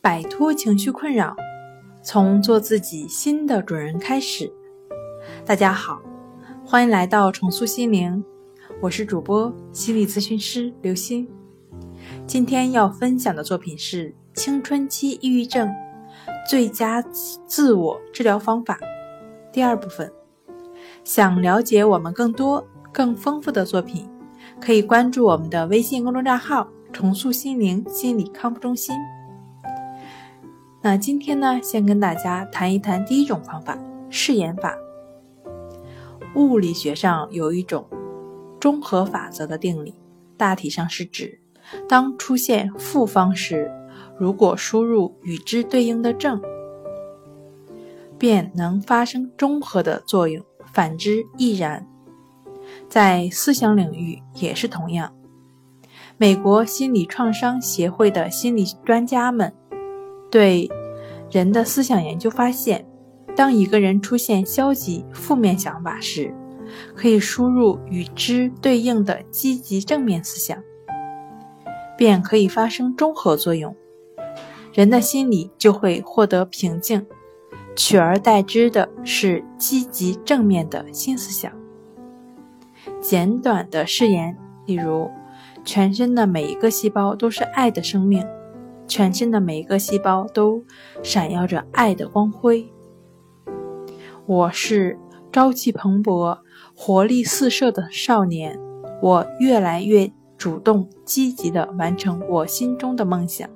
摆脱情绪困扰，从做自己新的主人开始。大家好，欢迎来到重塑心灵，我是主播心理咨询师刘星。今天要分享的作品是《青春期抑郁症最佳自我治疗方法》第二部分。想了解我们更多、更丰富的作品，可以关注我们的微信公众账号“重塑心灵心理康复中心”。那今天呢，先跟大家谈一谈第一种方法——试验法。物理学上有一种中和法则的定理，大体上是指，当出现负方时，如果输入与之对应的正，便能发生中和的作用；反之亦然。在思想领域也是同样。美国心理创伤协会的心理专家们。对人的思想研究发现，当一个人出现消极、负面想法时，可以输入与之对应的积极、正面思想，便可以发生中和作用，人的心理就会获得平静，取而代之的是积极正面的新思想。简短的誓言，例如：全身的每一个细胞都是爱的生命。全身的每一个细胞都闪耀着爱的光辉。我是朝气蓬勃、活力四射的少年。我越来越主动、积极地完成我心中的梦想。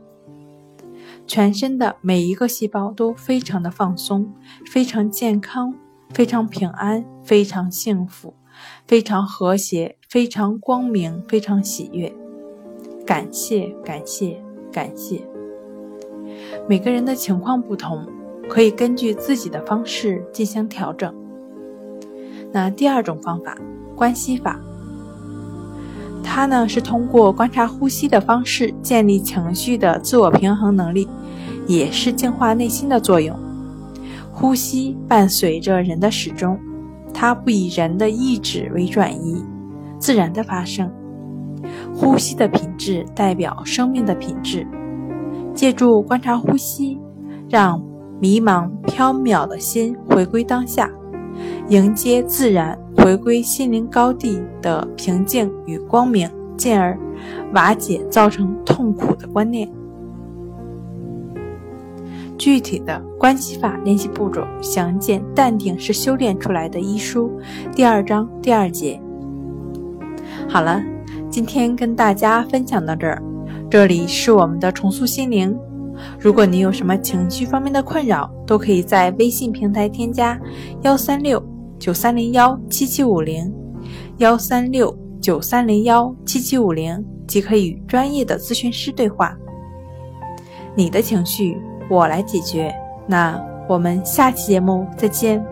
全身的每一个细胞都非常的放松，非常健康，非常平安，非常幸福，非常和谐，非常光明，非常喜悦。感谢，感谢。感谢。每个人的情况不同，可以根据自己的方式进行调整。那第二种方法，关系法，它呢是通过观察呼吸的方式建立情绪的自我平衡能力，也是净化内心的作用。呼吸伴随着人的始终，它不以人的意志为转移，自然的发生。呼吸的品质代表生命的品质。借助观察呼吸，让迷茫缥缈的心回归当下，迎接自然，回归心灵高地的平静与光明，进而瓦解造成痛苦的观念。具体的关系法练习步骤详见《淡定是修炼出来的》一书第二章第二节。好了。今天跟大家分享到这儿，这里是我们的重塑心灵。如果你有什么情绪方面的困扰，都可以在微信平台添加幺三六九三零幺七七五零幺三六九三零幺七七五零，即可与专业的咨询师对话。你的情绪我来解决。那我们下期节目再见。